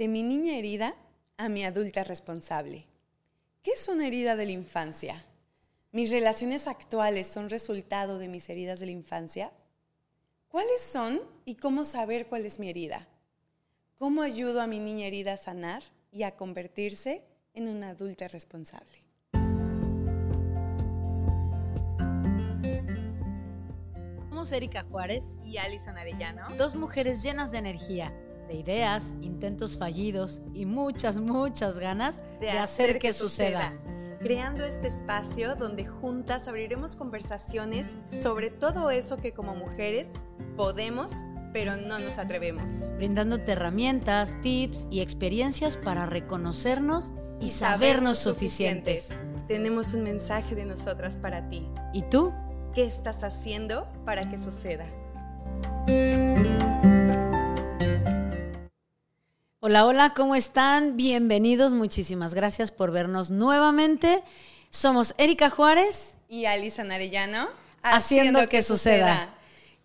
De mi niña herida a mi adulta responsable. ¿Qué es una herida de la infancia? ¿Mis relaciones actuales son resultado de mis heridas de la infancia? ¿Cuáles son y cómo saber cuál es mi herida? ¿Cómo ayudo a mi niña herida a sanar y a convertirse en una adulta responsable? Somos Erika Juárez y Alison Arellano, dos mujeres llenas de energía, de ideas, intentos fallidos y muchas, muchas ganas de, hacer, que, suceda. Creando este espacio donde juntas abriremos conversaciones sobre todo eso que como mujeres podemos, pero no nos atrevemos. Brindándote herramientas, tips y experiencias para reconocernos y, sabernos suficientes. Tenemos un mensaje de nosotras para ti. ¿Y tú? ¿Qué estás haciendo para que suceda? Hola, hola, ¿cómo están? Bienvenidos, muchísimas gracias por vernos nuevamente. Somos Erika Juárez y Alisa Narellano, haciendo, que, suceda.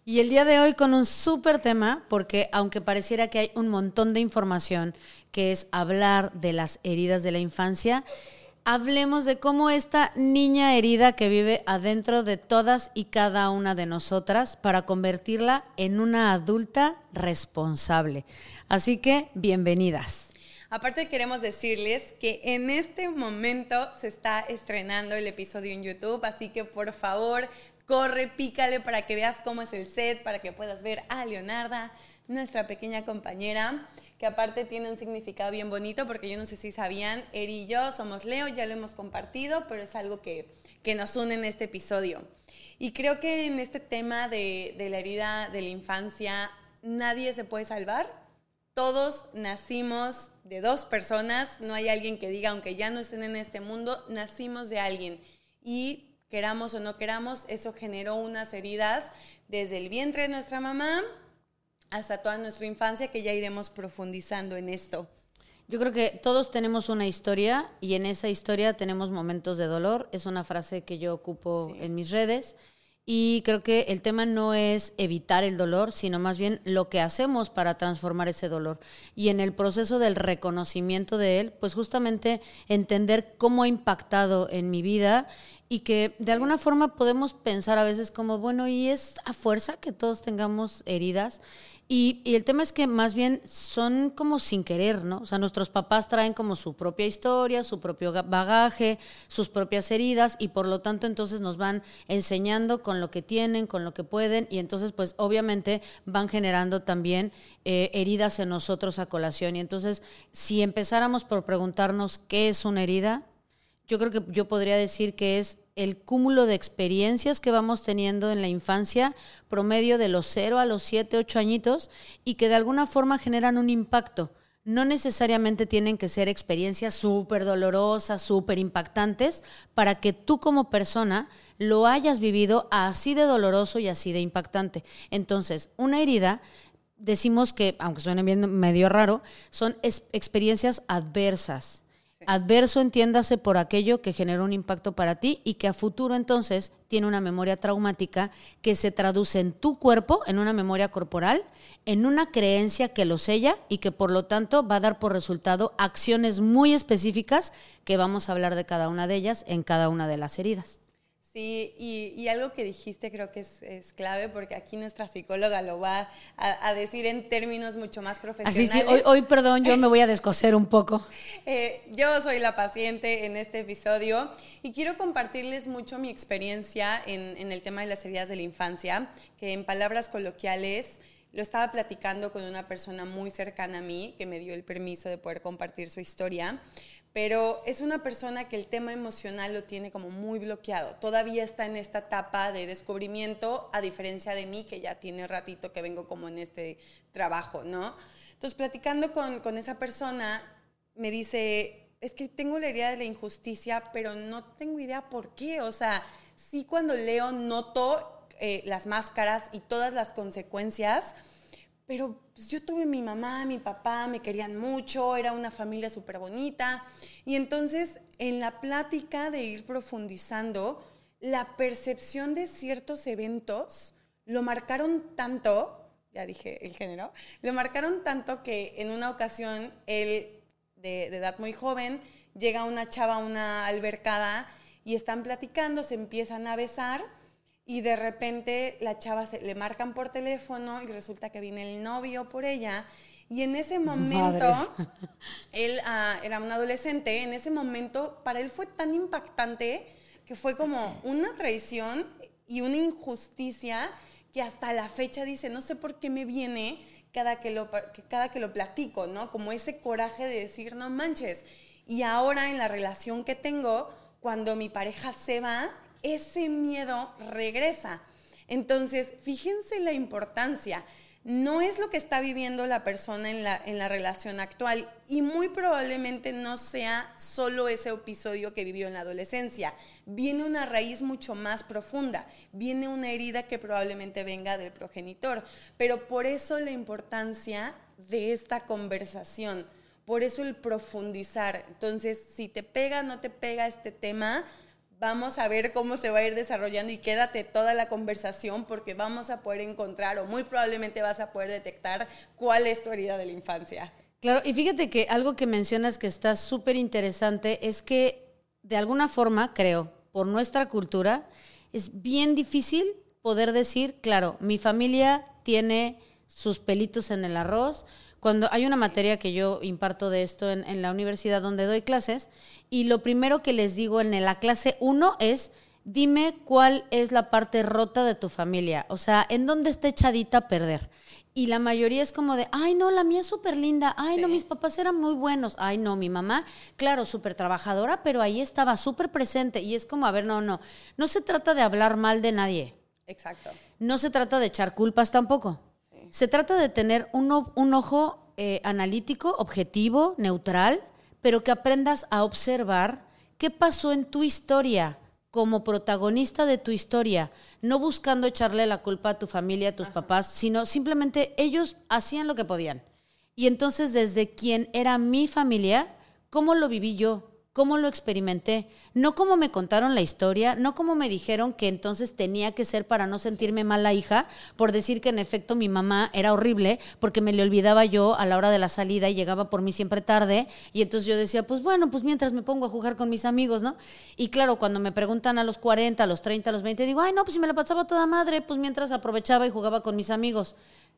Y el día de hoy con un súper tema, porque aunque pareciera que hay un montón de información que es hablar de las heridas de la infancia, hablemos de cómo esta niña herida que vive adentro de todas y cada una de nosotras para convertirla en una adulta responsable. Así que bienvenidas. Aparte queremos decirles que en este momento se está estrenando el episodio en YouTube, así que por favor corre, pícale para que veas cómo es el set, para que puedas ver a Leonarda, nuestra pequeña compañera que aparte tiene un significado bien bonito, porque yo no sé si sabían, Eri y yo somos Leo, ya lo hemos compartido, pero es algo que, nos une en este episodio. Y creo que en este tema de, de la herida de la infancia, nadie se puede salvar. Todos nacimos de dos personas, no hay alguien que diga, aunque ya no estén en este mundo, nacimos de alguien. Y queramos o no queramos, eso generó unas heridas desde el vientre de nuestra mamá hasta toda nuestra infancia, que ya iremos profundizando en esto. Yo creo que todos tenemos una historia y en esa historia tenemos momentos de dolor. Es una frase que yo ocupo en mis redes. Y creo que el tema no es evitar el dolor, sino más bien lo que hacemos para transformar ese dolor. Y en el proceso del reconocimiento de él, pues justamente entender cómo ha impactado en mi vida y que de alguna forma podemos pensar a veces como, bueno, y es a fuerza que todos tengamos heridas. Y, el tema es que más bien son como sin querer, ¿no? O sea, nuestros papás traen como su propia historia, su propio bagaje, sus propias heridas y por lo tanto entonces nos van enseñando con lo que tienen, con lo que pueden y entonces pues obviamente van generando también eh, heridas en nosotros a colación. Y entonces si empezáramos por preguntarnos qué es una herida, yo creo que yo podría decir que es el cúmulo de experiencias que vamos teniendo en la infancia, promedio de los 0 a los 7, 8 añitos, y que de alguna forma generan un impacto. No necesariamente tienen que ser experiencias súper dolorosas, súper impactantes, para que tú como persona lo hayas vivido así de doloroso y así de impactante. Entonces, una herida decimos que, aunque suene bien medio raro, son experiencias adversas Adverso entiéndase por aquello que generó un impacto para ti y que a futuro entonces tiene una memoria traumática que se traduce en tu cuerpo, en una memoria corporal, en una creencia que lo sella y que por lo tanto va a dar por resultado acciones muy específicas que vamos a hablar de cada una de ellas en cada una de las heridas. Sí, y, algo que dijiste creo que es, clave porque aquí nuestra psicóloga lo va a, decir en términos mucho más profesionales. Así, sí, hoy, hoy, perdón, yo me voy a descoser un poco. Eh, yo soy la paciente en este episodio y quiero compartirles mucho mi experiencia en, en el tema de las heridas de la infancia, que en palabras coloquiales lo estaba platicando con una persona muy cercana a mí que me dio el permiso de poder compartir su historia pero es una persona que el tema emocional lo tiene como muy bloqueado. Todavía está en esta etapa de descubrimiento, a diferencia de mí, que ya tiene ratito que vengo como en este trabajo, ¿no? Entonces, platicando con, esa persona, me dice, es que tengo la idea de la injusticia, pero no tengo idea por qué. O sea, sí cuando leo noto eh, las máscaras y todas las consecuencias, pero pues, yo tuve mi mamá, mi papá, me querían mucho, era una familia súper bonita. Y entonces, en la plática de ir profundizando, la percepción de ciertos eventos lo marcaron tanto ya dije el género, lo marcaron tanto que en una ocasión él, de, de edad muy joven, llega una chava a una albercada y están platicando, se empiezan a besar y de repente la chava se, le marcan por teléfono y resulta que viene el novio por ella. Y en ese momento, él ah, era un adolescente, en ese momento para él fue tan impactante que fue como una traición y una injusticia que hasta la fecha dice, no sé por qué me viene cada que lo, cada que lo platico, ¿no? Como ese coraje de decir, no manches. Y ahora en la relación que tengo, cuando mi pareja se va, ese miedo regresa. Entonces, fíjense la importancia no es lo que está viviendo la persona en la, en la relación actual y muy probablemente no sea solo ese episodio que vivió en la adolescencia. Viene una raíz mucho más profunda, viene una herida que probablemente venga del progenitor, pero por eso la importancia de esta conversación, por eso el profundizar. Entonces, si te pega, no te pega este tema, Vamos a ver cómo se va a ir desarrollando y quédate toda la conversación porque vamos a poder encontrar o muy probablemente vas a poder detectar cuál es tu herida de la infancia. Claro, y fíjate que algo que mencionas que está súper interesante es que de alguna forma, creo, por nuestra cultura, es bien difícil poder decir, claro, mi familia tiene sus pelitos en el arroz, cuando hay una materia que yo imparto de esto en, la universidad donde doy clases, y lo primero que les digo en la clase 1 es, dime cuál es la parte rota de tu familia, o sea, en dónde está echadita a perder. Y la mayoría es como de, ay, no, la mía es súper linda, ay, no, mis papás eran muy buenos, ay, no, mi mamá, claro, súper trabajadora, pero ahí estaba súper presente. Y es como, a ver, no, no, no se trata de hablar mal de nadie. Exacto. No se trata de echar culpas tampoco. Se trata de tener un, ojo eh, analítico, objetivo, neutral, pero que aprendas a observar qué pasó en tu historia como protagonista de tu historia, no buscando echarle la culpa a tu familia, a tus papás, sino simplemente ellos hacían lo que podían. Y entonces desde quien era mi familia, ¿cómo lo viví yo? Cómo lo experimenté, no como me contaron la historia, no como me dijeron que entonces tenía que ser para no sentirme mala hija, por decir que en efecto mi mamá era horrible, porque me le olvidaba yo a la hora de la salida y llegaba por mí siempre tarde, y entonces yo decía, pues bueno, pues mientras me pongo a jugar con mis amigos, ¿no? Y claro, cuando me preguntan a los 40, a los 30, a los 20, digo, ay, no, pues si me la pasaba toda madre, pues mientras aprovechaba y jugaba con mis amigos.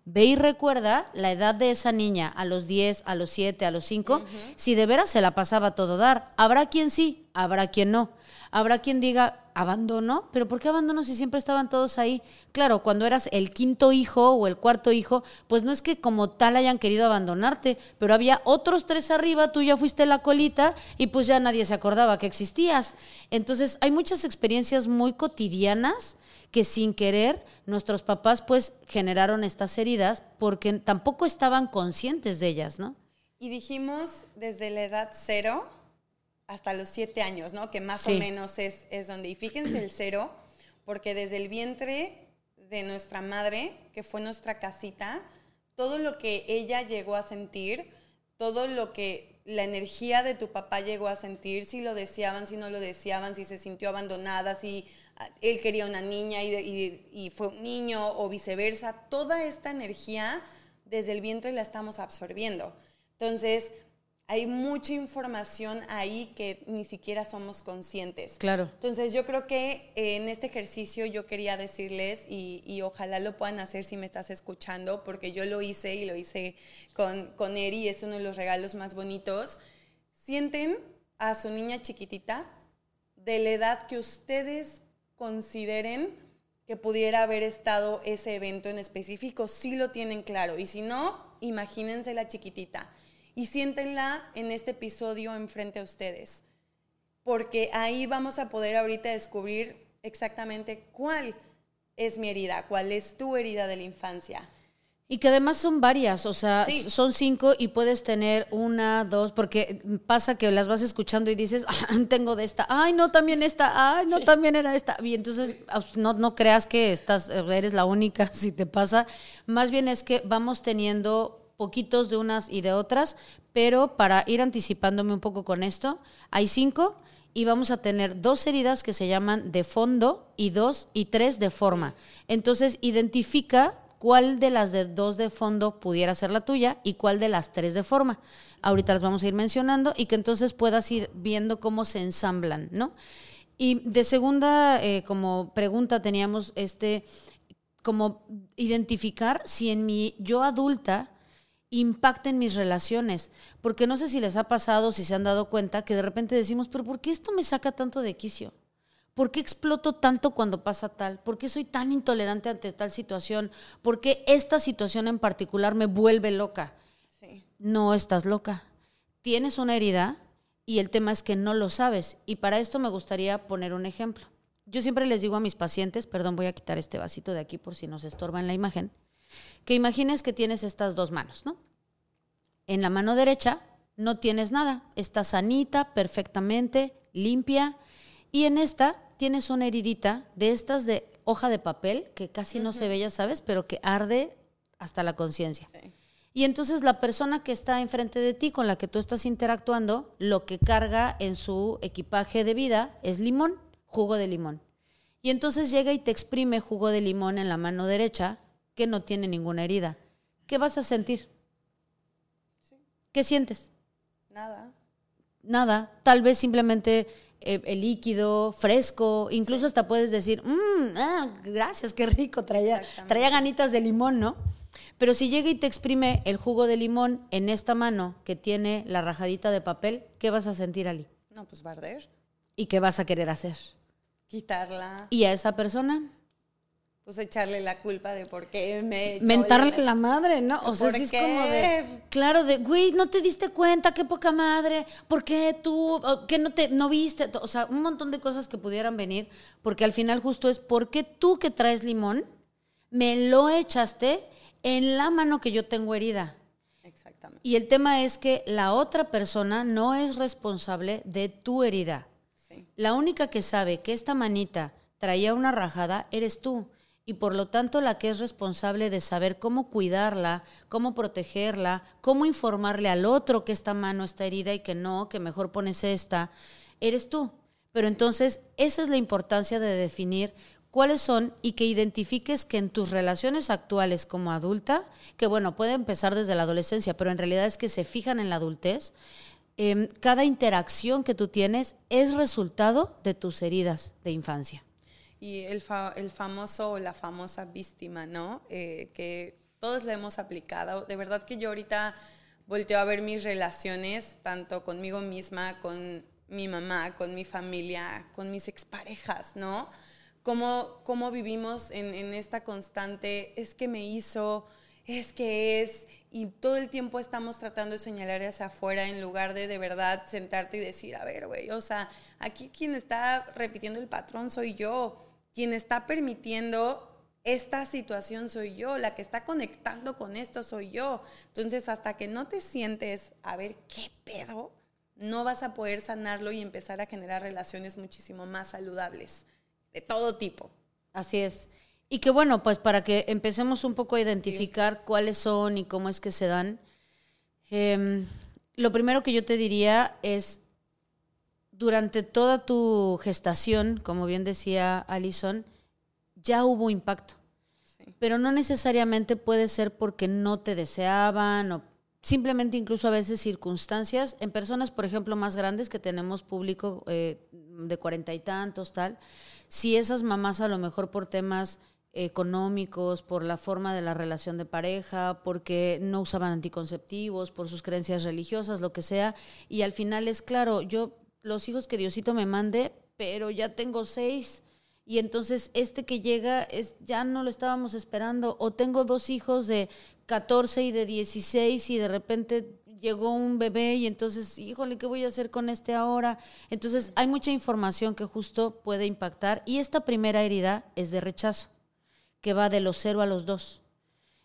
Ve y recuerda la edad de esa niña a los 10, a los 7, a los 5, si de veras se la pasaba todo dar. Habrá quien sí, habrá quien no. Habrá quien diga, abandonó, pero ¿por qué abandonó si siempre estaban todos ahí? Claro, cuando eras el quinto hijo o el cuarto hijo, pues no es que como tal hayan querido abandonarte, pero había otros tres arriba, tú ya fuiste la colita y pues ya nadie se acordaba que existías. Entonces hay muchas experiencias muy cotidianas que sin querer nuestros papás pues generaron estas heridas porque tampoco estaban conscientes de ellas, ¿no? Y dijimos desde la edad cero hasta los siete años, ¿no? Que más o menos es, es donde. Y fíjense el cero, porque desde el vientre de nuestra madre, que fue nuestra casita, todo lo que ella llegó a sentir, todo lo que la energía de tu papá llegó a sentir, si lo deseaban, si no lo deseaban, si se sintió abandonada, si él quería una niña y, fue un niño o viceversa, toda esta energía desde el vientre la estamos absorbiendo. Entonces, hay mucha información ahí que ni siquiera somos conscientes. Claro. Entonces, yo creo que en este ejercicio yo quería decirles, y, y, ojalá lo puedan hacer si me estás escuchando, porque yo lo hice y lo hice con, con Eri, es uno de los regalos más bonitos. Sienten a su niña chiquitita de la edad que ustedes consideren que pudiera haber estado ese evento en específico, si lo tienen claro. Y si no, imagínense la chiquitita y siéntenla en este episodio enfrente a ustedes. Porque ahí vamos a poder ahorita descubrir exactamente cuál es mi herida, cuál es tu herida de la infancia. Y que además son varias, o sea, son cinco y puedes tener una, dos, porque pasa que las vas escuchando y dices, ah, tengo de esta, ay, no, también esta, ay, no, también era esta. Y entonces no, no creas que estás, eres la única si te pasa. Más bien es que vamos teniendo poquitos de unas y de otras, pero para ir anticipándome un poco con esto, hay cinco y vamos a tener dos heridas que se llaman de fondo y dos y tres de forma. Entonces, identifica cuál de las de dos de fondo pudiera ser la tuya y cuál de las tres de forma. Ahorita las vamos a ir mencionando y que entonces puedas ir viendo cómo se ensamblan, ¿no? Y de segunda, eh, como pregunta teníamos este, como identificar si en mi yo adulta impacten mis relaciones. Porque no sé si les ha pasado, si se han dado cuenta, que de repente decimos, pero ¿por qué esto me saca tanto de quicio? ¿Por qué exploto tanto cuando pasa tal? ¿Por qué soy tan intolerante ante tal situación? ¿Por qué esta situación en particular me vuelve loca? No estás loca. Tienes una herida y el tema es que no lo sabes. Y para esto me gustaría poner un ejemplo. Yo siempre les digo a mis pacientes, perdón, voy a quitar este vasito de aquí por si nos estorba en la imagen que imagines que tienes estas dos manos, ¿no? En la mano derecha no tienes nada, está sanita, perfectamente, limpia, y en esta tienes una heridita de estas de hoja de papel, que casi no se ve, ya sabes, pero que arde hasta la conciencia. Y entonces la persona que está enfrente de ti, con la que tú estás interactuando, lo que carga en su equipaje de vida es limón, jugo de limón. Y entonces llega y te exprime jugo de limón en la mano derecha que no tiene ninguna herida. ¿Qué vas a sentir? ¿Qué sientes? Nada. Nada. Tal vez simplemente eh, el líquido, fresco, incluso hasta puedes decir, mmm, ah, gracias, qué rico, traía, traía ganitas de limón, ¿no? Pero si llega y te exprime el jugo de limón en esta mano que tiene la rajadita de papel, ¿qué vas a sentir, Ali? No, pues barder. ¿Y qué vas a querer hacer? Quitarla. ¿Y a esa persona? Pues echarle la culpa de por qué me... Mentarle la madre, ¿no? O sea, es como de... Claro, de, güey, no te diste cuenta, qué poca madre, ¿por qué tú, qué no te, no viste? O sea, un montón de cosas que pudieran venir, porque al final justo es, ¿por qué tú que traes limón, me lo echaste en la mano que yo tengo herida? Exactamente. Y el tema es que la otra persona no es responsable de tu herida. Sí. La única que sabe que esta manita traía una rajada eres tú y por lo tanto la que es responsable de saber cómo cuidarla, cómo protegerla, cómo informarle al otro que esta mano está herida y que no, que mejor pones esta, eres tú. Pero entonces esa es la importancia de definir cuáles son y que identifiques que en tus relaciones actuales como adulta, que bueno, puede empezar desde la adolescencia, pero en realidad es que se fijan en la adultez, em, cada interacción que tú tienes es resultado de tus heridas de infancia y el, el famoso o la famosa víctima, ¿no? Eh, que todos le hemos aplicado. De verdad que yo ahorita volteo a ver mis relaciones, tanto conmigo misma, con mi mamá, con mi familia, con mis exparejas, ¿no? Cómo, cómo vivimos en, en esta constante, es que me hizo, es que es, y todo el tiempo estamos tratando de señalar hacia afuera en lugar de de verdad sentarte y decir, a ver, güey, o sea, aquí quien está repitiendo el patrón soy yo quien está permitiendo esta situación soy yo, la que está conectando con esto soy yo. Entonces, hasta que no te sientes a ver qué pedo, no vas a poder sanarlo y empezar a generar relaciones muchísimo más saludables, de todo tipo. Así es. Y que bueno, pues para que empecemos un poco a identificar cuáles son y cómo es que se dan, em, lo primero que yo te diría es durante toda tu gestación, como bien decía Alison, ya hubo impacto. Pero no necesariamente puede ser porque no te deseaban o simplemente incluso a veces circunstancias en personas, por ejemplo, más grandes que tenemos público eh, de cuarenta y tantos, tal. Si esas mamás a lo mejor por temas económicos, por la forma de la relación de pareja, porque no usaban anticonceptivos, por sus creencias religiosas, lo que sea, y al final es claro, yo los hijos que Diosito me mande, pero ya tengo seis y entonces este que llega es ya no lo estábamos esperando o tengo dos hijos de 14 y de 16 y de repente llegó un bebé y entonces, híjole, ¿qué voy a hacer con este ahora? Entonces hay mucha información que justo puede impactar y esta primera herida es de rechazo, que va de los cero a los dos.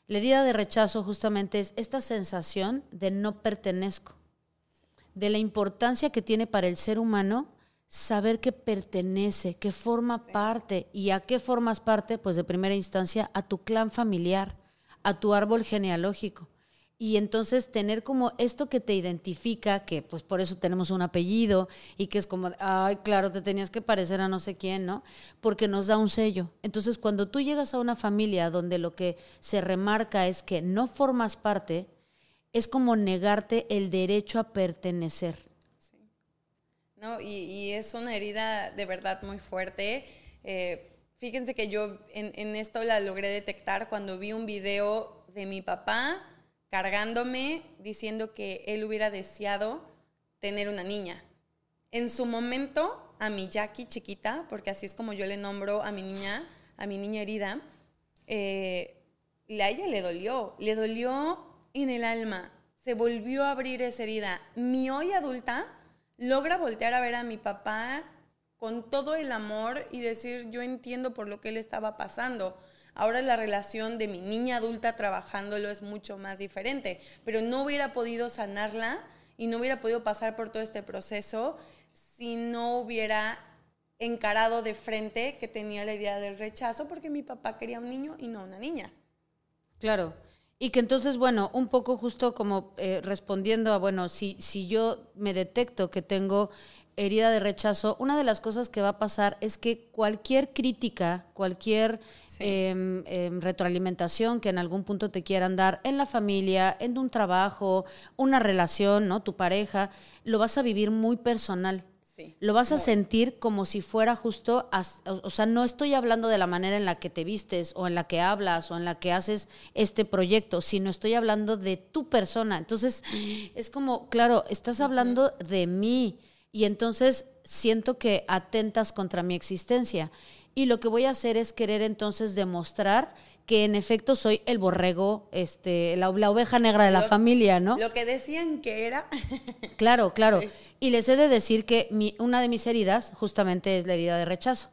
La herida de rechazo justamente es esta sensación de no pertenezco de la importancia que tiene para el ser humano saber que pertenece, que forma parte. ¿Y a qué formas parte? Pues de primera instancia a tu clan familiar, a tu árbol genealógico. y entonces tener como esto que te identifica, que pues por eso tenemos un apellido y que es como, ay, claro, te tenías que parecer a no sé quién, ¿no? Porque nos da un sello. Entonces, cuando tú llegas a una familia donde lo que se remarca es que no formas parte, es como negarte el derecho a pertenecer. No, y, es una herida de verdad muy fuerte. Eh, fíjense que yo en, en esto la logré detectar cuando vi un video de mi papá cargándome, diciendo que él hubiera deseado tener una niña. En su momento, a mi Jackie chiquita, porque así es como yo le nombro a mi niña, a mi niña herida, eh, a ella le dolió, le dolió en el alma, se volvió a abrir esa herida. Mi hoy adulta logra voltear a ver a mi papá con todo el amor y decir, yo entiendo por lo que él estaba pasando Ahora la relación de mi niña adulta trabajándolo es mucho más diferente, pero no hubiera podido sanarla y no hubiera podido pasar por todo este proceso si no hubiera encarado de frente que tenía la idea del rechazo porque mi papá quería un niño y no una niña. Claro. Y que entonces, bueno, un poco justo como eh, respondiendo a, bueno, si, si yo me detecto que tengo herida de rechazo, una de las cosas que va a pasar es que cualquier crítica, cualquier Em, em, retroalimentación que en algún punto te quieran dar en la familia, en un trabajo, una relación, ¿no? Tu pareja, lo vas a vivir muy personal. Lo vas a sentir como si fuera justo, o sea, no estoy hablando de la manera en la que te vistes o en la que hablas o en la que haces este proyecto, sino estoy hablando de tu persona. Entonces, es como, claro, estás hablando de mí y entonces siento que atentas contra mi existencia. Y lo que voy a hacer es querer entonces demostrar que en efecto soy el borrego, este, la, oveja negra de la familia, ¿no? Lo que decían que era. claro, claro. Y les he de decir que mi, una de mis heridas justamente es la herida de rechazo.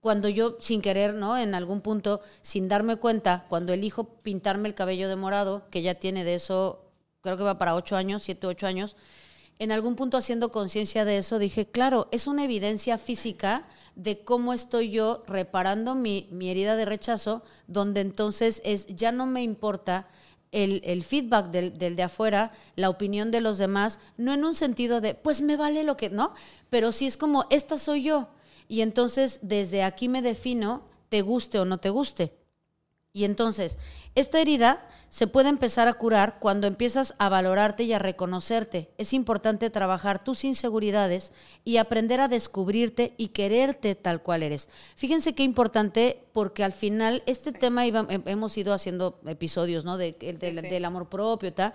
Cuando yo, sin querer, ¿no? En algún punto, sin darme cuenta, cuando elijo pintarme el cabello de morado, que ya tiene de eso, creo que va para ocho años, siete, ocho años, en algún punto haciendo conciencia de eso, dije, claro, es una evidencia física de cómo estoy yo reparando mi, herida de rechazo, donde entonces es, ya no me importa el, feedback del, del, de afuera, la opinión de los demás, no en un sentido de, pues me vale lo que, ¿no? Pero sí es como, esta soy yo. Y entonces desde aquí me defino, te guste o no te guste. Y entonces, esta herida se puede empezar a curar cuando empiezas a valorarte y a reconocerte. Es importante trabajar tus inseguridades y aprender a descubrirte y quererte tal cual eres. Fíjense qué importante porque al final este tema hemos ido haciendo episodios, ¿no? De, del amor propio, tal,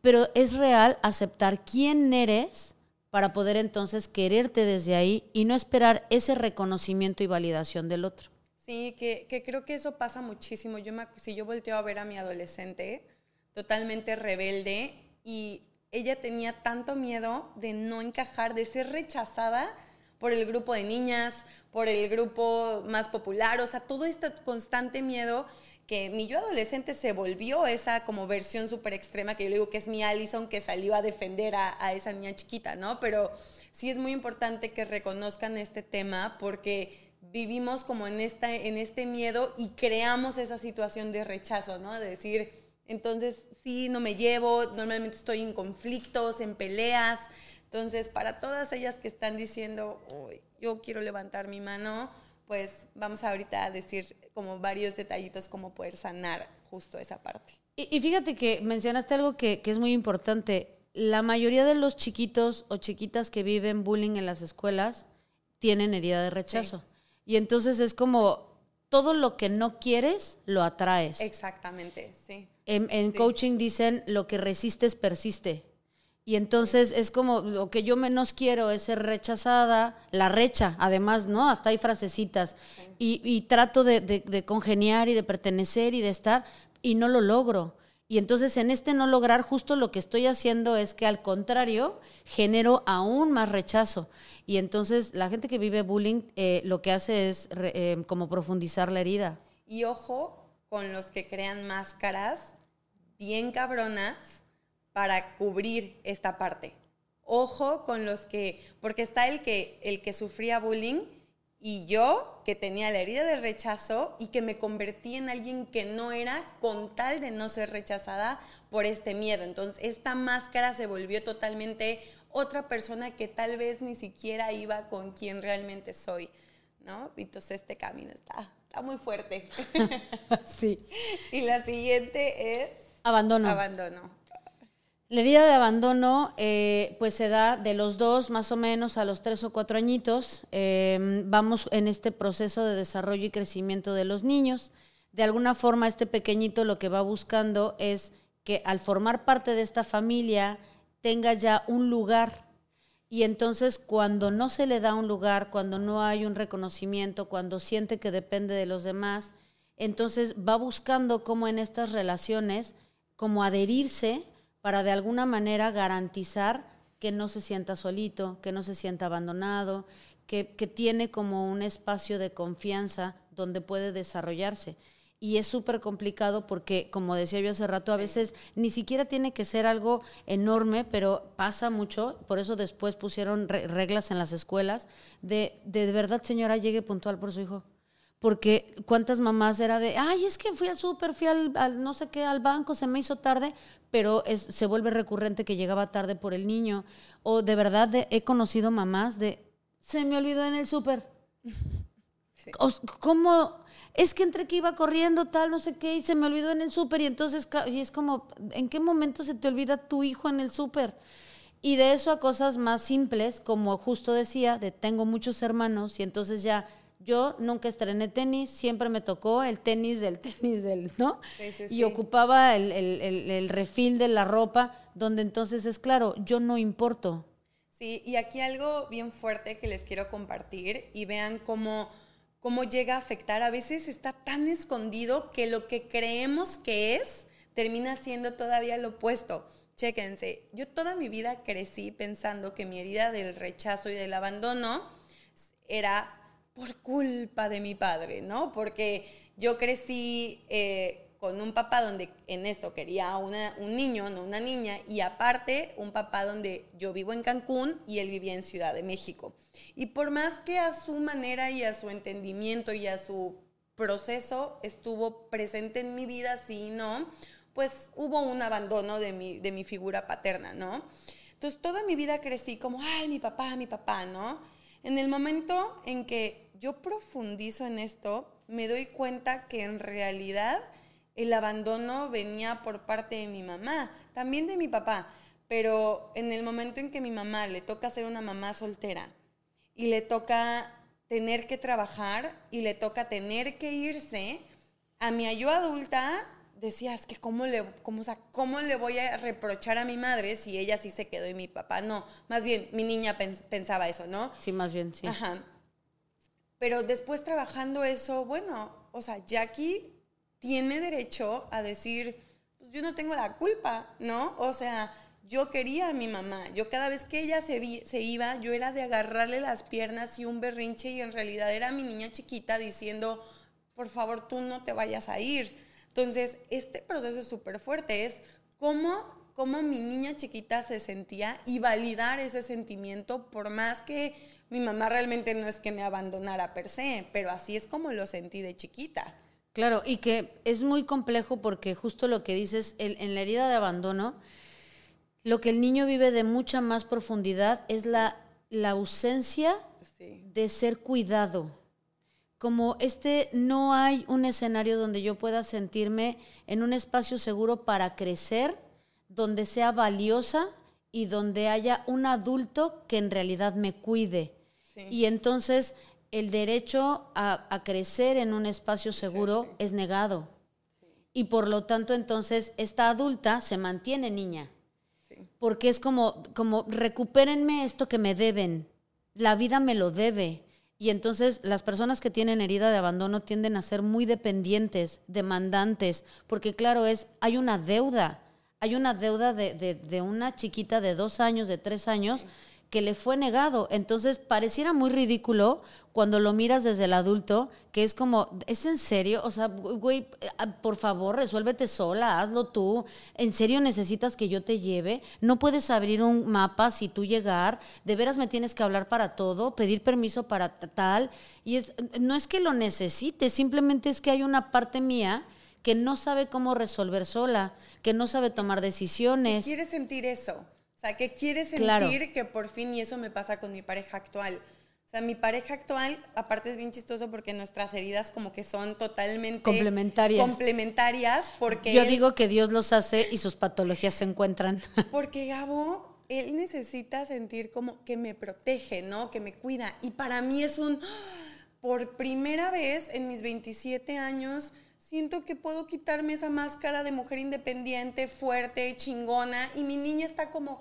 pero es real aceptar quién eres para poder entonces quererte desde ahí y no esperar ese reconocimiento y validación del otro. Sí, que, que, creo que eso pasa muchísimo. Yo me, si yo volteo a ver a mi adolescente, totalmente rebelde, y ella tenía tanto miedo de no encajar, de ser rechazada por el grupo de niñas, por el grupo más popular, o sea, todo este constante miedo que mi yo adolescente se volvió esa como versión súper extrema que yo le digo que es mi Allison que salió a defender a, a, esa niña chiquita, ¿no? Pero sí es muy importante que reconozcan este tema porque vivimos como en, esta, en este miedo y creamos esa situación de rechazo, ¿no? De decir, entonces sí, no me llevo, normalmente estoy en conflictos, en peleas. Entonces, para todas ellas que están diciendo, yo quiero levantar mi mano, pues vamos ahorita a decir como varios detallitos cómo poder sanar justo esa parte. Y, fíjate que mencionaste algo que, es muy importante. La mayoría de los chiquitos o chiquitas que viven bullying en las escuelas tienen herida de rechazo. Y entonces es como todo lo que no quieres, lo atraes. Exactamente, sí. En, coaching dicen lo que resistes persiste. Y entonces es como lo que yo menos quiero es ser rechazada, la recha, además, ¿no? Hasta hay frasecitas. Y, trato de, de, congeniar y de pertenecer y de estar, y no lo logro. Y entonces en este no lograr, justo lo que estoy haciendo es que al contrario, genero aún más rechazo. Y entonces la gente que vive bullying eh, lo que hace es eh, como profundizar la herida. Y ojo con los que crean máscaras bien cabronas para cubrir esta parte. Ojo con los que, porque está el que, el que sufría bullying Y yo, que tenía la herida de rechazo y que me convertí en alguien que no era con tal de no ser rechazada por este miedo. Entonces, esta máscara se volvió totalmente otra persona que tal vez ni siquiera iba con quien realmente soy, ¿no? Entonces, este camino está, está muy fuerte. sí. Y la siguiente es... Abandono. Abandono. La herida de abandono, eh, pues se da de los dos más o menos a los tres o cuatro añitos. Eh, vamos en este proceso de desarrollo y crecimiento de los niños. De alguna forma, este pequeñito lo que va buscando es que al formar parte de esta familia tenga ya un lugar. Y entonces cuando no se le da un lugar, cuando no hay un reconocimiento, cuando siente que depende de los demás, entonces va buscando cómo en estas relaciones, como adherirse para de alguna manera garantizar que no se sienta solito, que no se sienta abandonado, que, tiene como un espacio de confianza donde puede desarrollarse. Y es súper complicado porque, como decía yo hace rato, a veces ni siquiera tiene que ser algo enorme, pero pasa mucho. Por eso después pusieron reglas en las escuelas de, de verdad, señora, llegue puntual por su hijo porque cuántas mamás era de, ay, es que fui al súper, fui al, no sé qué, al banco, se me hizo tarde, pero se vuelve recurrente que llegaba tarde por el niño. O de verdad he conocido mamás de, se me olvidó en el súper. ¿Cómo? Es que entre que iba corriendo tal, no sé qué, y se me olvidó en el súper, y entonces, y es como, ¿en qué momento se te olvida tu hijo en el súper? Y de eso a cosas más simples, como justo decía, de tengo muchos hermanos, y entonces ya yo nunca estrené tenis, siempre me tocó el tenis del tenis del, ¿no? y ocupaba el, el, el, refil de la ropa, donde entonces es claro, yo no importo. Sí, y aquí algo bien fuerte que les quiero compartir y vean cómo, cómo llega a afectar. A veces está tan escondido que lo que creemos que es termina siendo todavía lo opuesto. Chéquense, yo toda mi vida crecí pensando que mi herida del rechazo y del abandono era por culpa de mi padre, ¿no? Porque yo crecí eh, con un papá donde en esto quería un niño, no una niña, y aparte un papá donde yo vivo en Cancún y él vivía en Ciudad de México. Y por más que a su manera y a su entendimiento y a su proceso estuvo presente en mi vida, sí y no, pues hubo un abandono de mi, de mi figura paterna, ¿no? Entonces toda mi vida crecí como, ay, mi papá, mi papá, ¿no? En el momento en que yo profundizo en esto, me doy cuenta que en realidad el abandono venía por parte de mi mamá, también de mi papá, pero en el momento en que mi mamá le toca ser una mamá soltera y le toca tener que trabajar y le toca tener que irse, a mi yo adulta decía, es que cómo le, cómo, ¿cómo le voy a reprochar a mi madre si ella sí se quedó y mi papá no? Más bien, mi niña pensaba eso, ¿no? Sí, más bien, sí. Ajá. Pero después trabajando eso, bueno, o sea, Jackie tiene derecho a decir, pues yo no tengo la culpa, ¿no? O sea, yo quería a mi mamá. Yo cada vez que ella se, se, iba, yo era de agarrarle las piernas y un berrinche y en realidad era mi niña chiquita diciendo, por favor, tú no te vayas a ir. Entonces, este proceso es súper fuerte, es cómo, cómo mi niña chiquita se sentía y validar ese sentimiento por más que mi mamá realmente no es que me abandonara per se, pero así es como lo sentí de chiquita. Claro, y que es muy complejo porque justo lo que dices, en la herida de abandono, lo que el niño vive de mucha más profundidad es la, la ausencia de ser cuidado. Como este no hay un escenario donde yo pueda sentirme en un espacio seguro para crecer, donde sea valiosa y donde haya un adulto que en realidad me cuide. Y entonces el derecho a, crecer en un espacio seguro es negado. Y por lo tanto, entonces, esta adulta se mantiene niña. Porque es como, como, recupérenme esto que me deben. La vida me lo debe. Y entonces las personas que tienen herida de abandono tienden a ser muy dependientes, demandantes, porque claro, es, hay una deuda, hay una deuda de, de, una chiquita de dos años, de tres años, que le fue negado. Entonces, pareciera muy ridículo cuando lo miras desde el adulto, que es como, ¿es en serio? O sea, güey, ah, por favor, resuélvete sola, hazlo tú. ¿En serio necesitas que yo te lleve? No puedes abrir un mapa si tú llegar. De veras me tienes que hablar para todo, pedir permiso para tal. Y es, no es que lo necesites, simplemente es que hay una parte mía que no sabe cómo resolver sola, que no sabe tomar decisiones. quiere sentir eso. O sea, que quiere sentir que por fin, y eso me pasa con mi pareja actual o sea, mi pareja actual, aparte es bien chistoso porque nuestras heridas como que son totalmente complementarias. Complementarias porque Yo digo que Dios los hace y sus patologías se encuentran. Porque Gabo, él necesita sentir como que me protege, ¿no? Que me cuida. Y para mí es un por primera vez en mis 27 años siento que puedo quitarme esa máscara de mujer independiente, fuerte, chingona, y mi niña está como,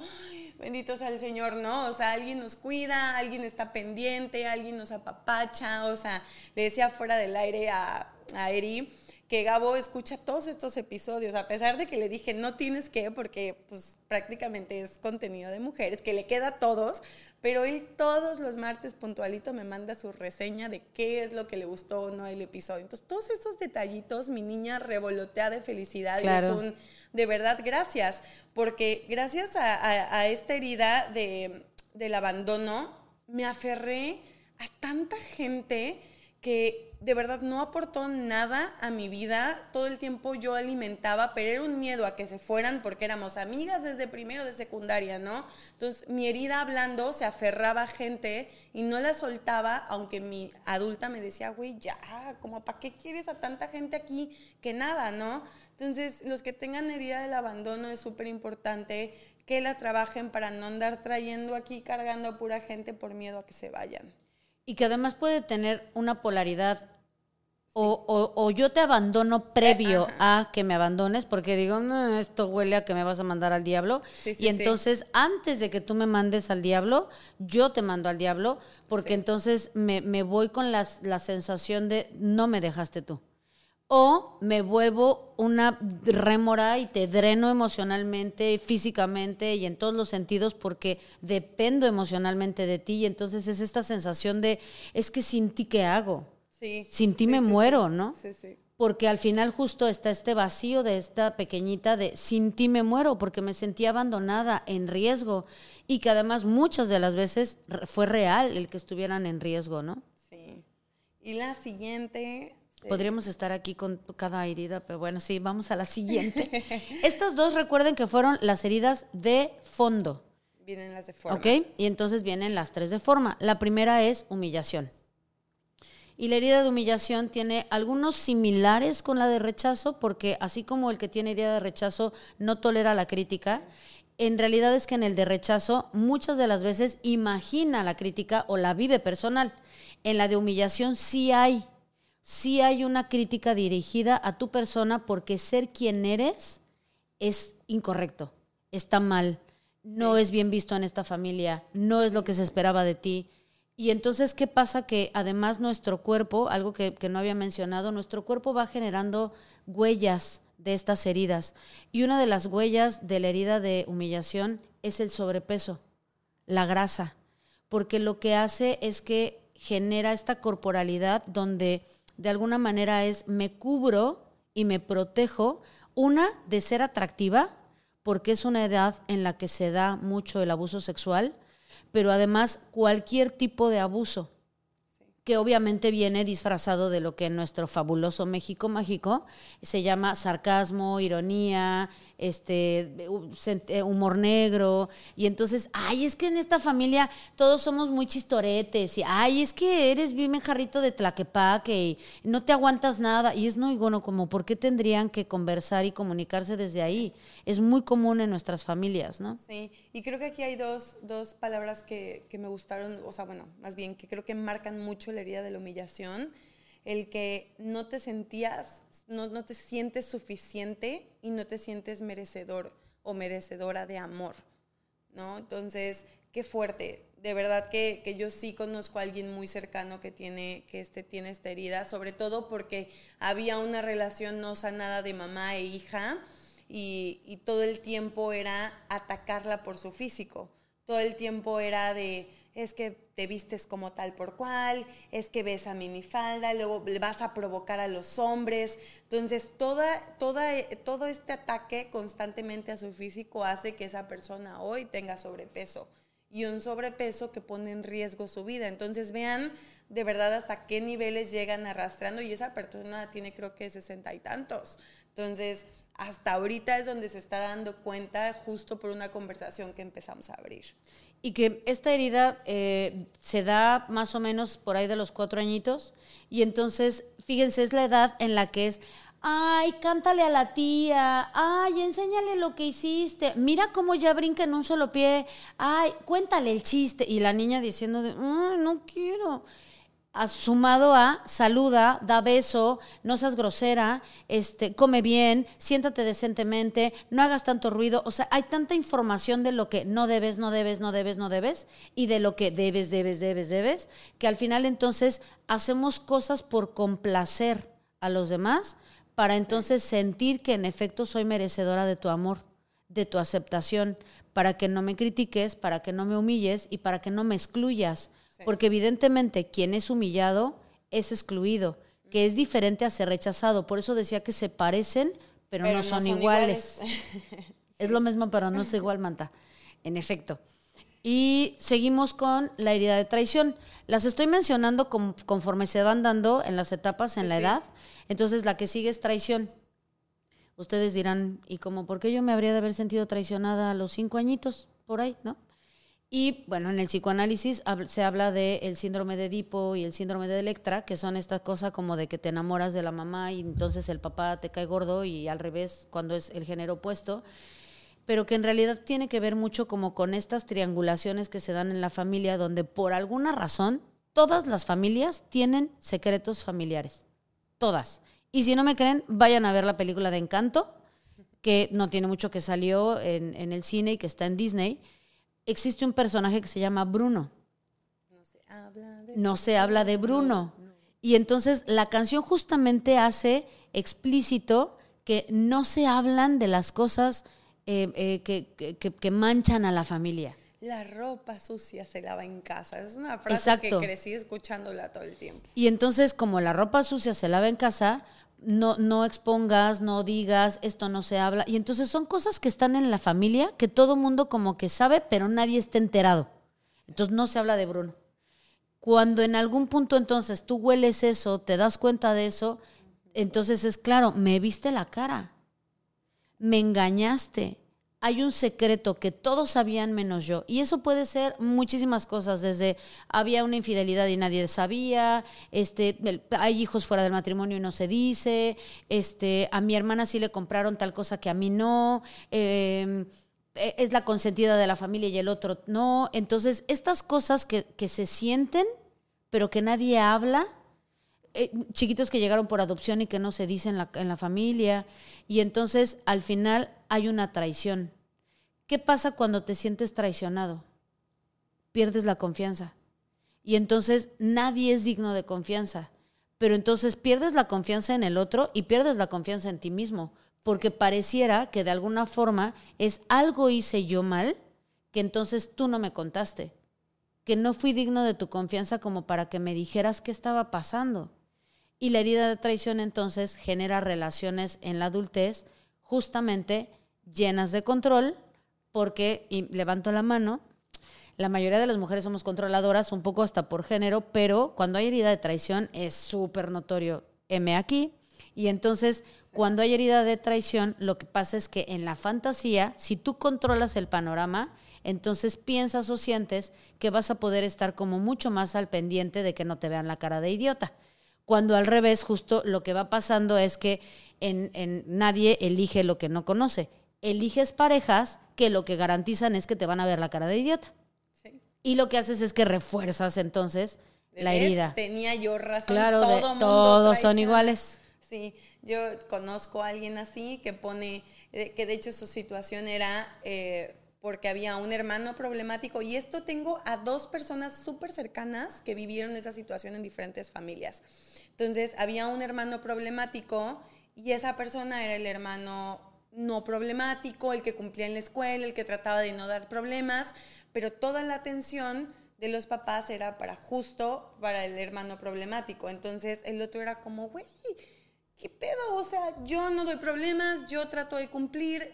bendito sea el Señor, ¿no? O sea, alguien nos cuida, alguien está pendiente, alguien nos apapacha, o sea, le decía fuera del aire a, a Eri que Gabo escucha todos estos episodios, a pesar de que le dije no tienes que, porque pues prácticamente es contenido de mujeres, que le queda a todos, pero él todos los martes puntualito me manda su reseña de qué es lo que le gustó o no el episodio. Entonces, todos estos detallitos, mi niña revolotea de felicidad y es un, de verdad, gracias, porque gracias a, esta herida de, del abandono, me aferré a tanta gente que de verdad no aportó nada a mi vida. Todo el tiempo yo alimentaba, pero era un miedo a que se fueran porque éramos amigas desde primero de secundaria, ¿no? Entonces mi herida hablando se aferraba a gente y no la soltaba, aunque mi adulta me decía, güey, ya, como para qué quieres a tanta gente aquí que nada, ¿no? Entonces los que tengan herida del abandono es súper importante que la trabajen para no andar trayendo aquí cargando pura gente por miedo a que se vayan. Y que además puede tener una polaridad o, yo te abandono previo eh, a que me abandones, porque digo, esto huele a que me vas a mandar al diablo. y entonces, antes de que tú me mandes al diablo, yo te mando al diablo, porque entonces me, voy con la sensación de no me dejaste tú. O me vuelvo una rémora y te dreno emocionalmente, físicamente y en todos los sentidos porque dependo emocionalmente de ti. Y entonces es esta sensación de, es que sin ti, ¿qué hago? Sin ti me muero, ¿no? Sí, sí. Porque al final justo está este vacío de esta pequeñita de sin ti me muero porque me sentí abandonada, en riesgo y que además muchas de las veces fue real el que estuvieran en riesgo, ¿no? Sí. Y la siguiente Podríamos estar aquí con cada herida, pero bueno, sí, vamos a la siguiente. Estas dos recuerden que fueron las heridas de fondo. Vienen las de forma. ¿Ok? Y entonces vienen las tres de forma. La primera es humillación. Y la herida de humillación tiene algunos similares con la de rechazo, porque así como el que tiene herida de rechazo no tolera la crítica, en realidad es que en el de rechazo muchas de las veces imagina la crítica o la vive personal. En la de humillación sí hay, sí hay una crítica dirigida a tu persona porque ser quien eres es incorrecto, está mal, no es bien visto en esta familia, no es lo que se esperaba de ti y entonces, ¿qué pasa? Que además nuestro cuerpo, algo que, no había mencionado, nuestro cuerpo va generando huellas de estas heridas. Y una de las huellas de la herida de humillación es el sobrepeso, la grasa, porque lo que hace es que genera esta corporalidad donde de alguna manera es me cubro y me protejo, una de ser atractiva, porque es una edad en la que se da mucho el abuso sexual, pero además cualquier tipo de abuso, que obviamente viene disfrazado de lo que en nuestro fabuloso México mágico se llama sarcasmo, ironía, este eh, humor negro. Y entonces ay es que en esta familia todos somos muy chistoretes. Y ay es que eres bien jarrito de tlaquepaque y no te aguantas nada. Y es no y bueno como por qué tendrían que conversar y comunicarse desde ahí es muy común en nuestras familias no sí y creo que aquí hay dos, dos palabras que, que me gustaron o sea bueno más bien que creo que marcan mucho la herida de la humillación el que no te sentías, no, no, te sientes suficiente y no te sientes merecedor o merecedora de amor, ¿no? Entonces, qué fuerte. De verdad que, que, yo sí conozco a alguien muy cercano que tiene, que este, tiene esta herida, sobre todo porque había una relación no sanada de mamá e hija y, y todo el tiempo era atacarla por su físico todo el tiempo era de, es que te vistes como tal por cual, es que ves a minifalda, luego vas a provocar a los hombres. Entonces, toda, toda, todo este ataque constantemente a su físico hace que esa persona hoy tenga sobrepeso y un sobrepeso que pone en riesgo su vida. Entonces, vean de verdad hasta qué niveles llegan arrastrando y esa persona tiene creo que sesenta y tantos. Entonces, hasta ahorita es donde se está dando cuenta justo por una conversación que empezamos a abrir. Y que esta herida eh, se da más o menos por ahí de los cuatro añitos y entonces, fíjense, es la edad en la que es, ay, cántale a la tía, ay, enséñale lo que hiciste, mira cómo ya brinca en un solo pie, ay, cuéntale el chiste. Y la niña diciendo, ay, no quiero sumado a saluda, da beso, no seas grosera, este, come bien, siéntate decentemente, no hagas tanto ruido. O sea, hay tanta información de lo que no debes, no debes, no debes, no debes, y de lo que debes, debes, debes, debes, que al final entonces hacemos cosas por complacer a los demás para entonces sentir que en efecto soy merecedora de tu amor, de tu aceptación, para que no me critiques, para que no me humilles y para que no me excluyas porque evidentemente quien es humillado es excluido, que es diferente a ser rechazado. Por eso decía que se parecen, pero, no, son iguales. Es lo mismo, pero no es igual, Manta. En efecto. Y seguimos con la herida de traición. Las estoy mencionando conforme se van dando en las etapas, en la edad. Entonces, la que sigue es traición. Ustedes dirán, ¿y cómo por qué yo me habría de haber sentido traicionada a los cinco añitos? Por ahí, ¿no? Y bueno, en el psicoanálisis se habla del síndrome de Edipo y el síndrome de Electra, que son estas cosas como de que te enamoras de la mamá y entonces el papá te cae gordo y al revés cuando es el género opuesto, pero que en realidad tiene que ver mucho como con estas triangulaciones que se dan en la familia donde por alguna razón todas las familias tienen secretos familiares, todas. Y si no me creen, vayan a ver la película de Encanto, que no tiene mucho que salió en, en el cine y que está en Disney existe un personaje que se llama Bruno. No se habla de, Bruno. Y entonces la canción justamente hace explícito que no se hablan de las cosas eh, eh, que, manchan a la familia. La ropa sucia se lava en casa. Es una frase que crecí escuchándola todo el tiempo. Y entonces, como la ropa sucia se lava en casa, no, no expongas, no digas, esto no se habla. Y entonces son cosas que están en la familia, que todo mundo como que sabe, pero nadie está enterado. Entonces no se habla de Bruno. Cuando en algún punto entonces tú hueles eso, te das cuenta de eso, entonces es claro, me viste la cara, me engañaste, hay un secreto que todos sabían menos yo. Y eso puede ser muchísimas cosas, desde había una infidelidad y nadie sabía, este, hay hijos fuera del matrimonio y no se dice, este, a mi hermana sí le compraron tal cosa que a mí no. Em, e, es la consentida de la familia y el otro no. Entonces, estas cosas que, que se sienten, pero que nadie habla, eh, chiquitos que llegaron por adopción y que no se dicen en la, en la familia, y entonces al final hay una traición. ¿Qué pasa cuando te sientes traicionado? Pierdes la confianza. Y entonces nadie es digno de confianza. Pero entonces pierdes la confianza en el otro y pierdes la confianza en ti mismo. Porque pareciera que de alguna forma es algo hice yo mal que entonces tú no me contaste. Que no fui digno de tu confianza como para que me dijeras qué estaba pasando. Y la herida de traición entonces genera relaciones en la adultez justamente llenas de control porque, y levanto la mano, la mayoría de las mujeres somos controladoras, un poco hasta por género, pero cuando hay herida de traición es súper notorio. M aquí. Y entonces, cuando hay herida de traición, lo que pasa es que en la fantasía, si tú controlas el panorama, entonces piensas o sientes que vas a poder estar como mucho más al pendiente de que no te vean la cara de idiota. Cuando al revés, justo lo que va pasando es que en, en nadie elige lo que no conoce eliges parejas que lo que garantizan es que te van a ver la cara de idiota. Y lo que haces es que refuerzas entonces la herida. Tenía yo razón. Claro, todos son iguales. Sí, yo conozco a alguien así que pone, eh, que de hecho su situación era eh, porque había un hermano problemático y esto tengo a dos personas súper cercanas que vivieron esa situación en diferentes familias. Entonces había un hermano problemático y esa persona era el hermano no problemático, el que cumplía en la escuela, el que trataba de no dar problemas, pero toda la atención de los papás era para justo para el hermano problemático. Entonces el otro era como, güey, ¿qué pedo? O sea, yo no doy problemas, yo trato de cumplir,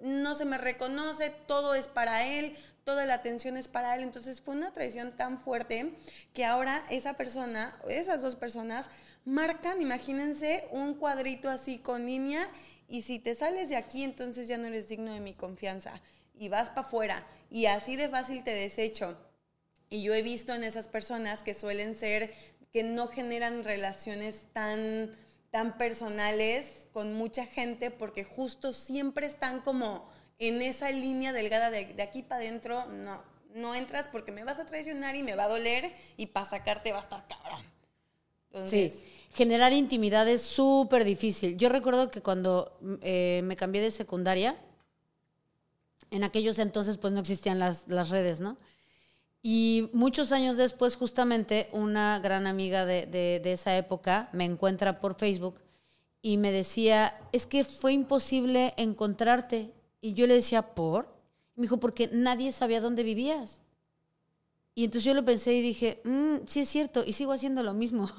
no, se me reconoce, todo es para él, toda la atención es para él. Entonces fue una traición tan fuerte que ahora esa persona, esas dos personas, marcan, imagínense, un cuadrito así con línea y si te sales de aquí, entonces ya no eres digno de mi confianza y vas para afuera y así de fácil te desecho. Y yo he visto en esas personas que suelen ser, que no generan relaciones tan, tan personales con mucha gente porque justo siempre están como en esa línea delgada de, de aquí para adentro, no, no entras porque me vas a traicionar y me va a doler y para sacarte va a estar cabrón. sí, generar intimidad es súper difícil. Yo recuerdo que cuando eh, me cambié de secundaria, en aquellos entonces pues no existían las, las, redes, ¿no? Y muchos años después justamente una gran amiga de, de, de esa época me encuentra por Facebook y me decía, es que fue imposible encontrarte. Y yo le decía, ¿por? me dijo, porque nadie sabía dónde vivías. Y entonces yo lo pensé y dije, mm, sí es cierto, y sigo haciendo lo mismo.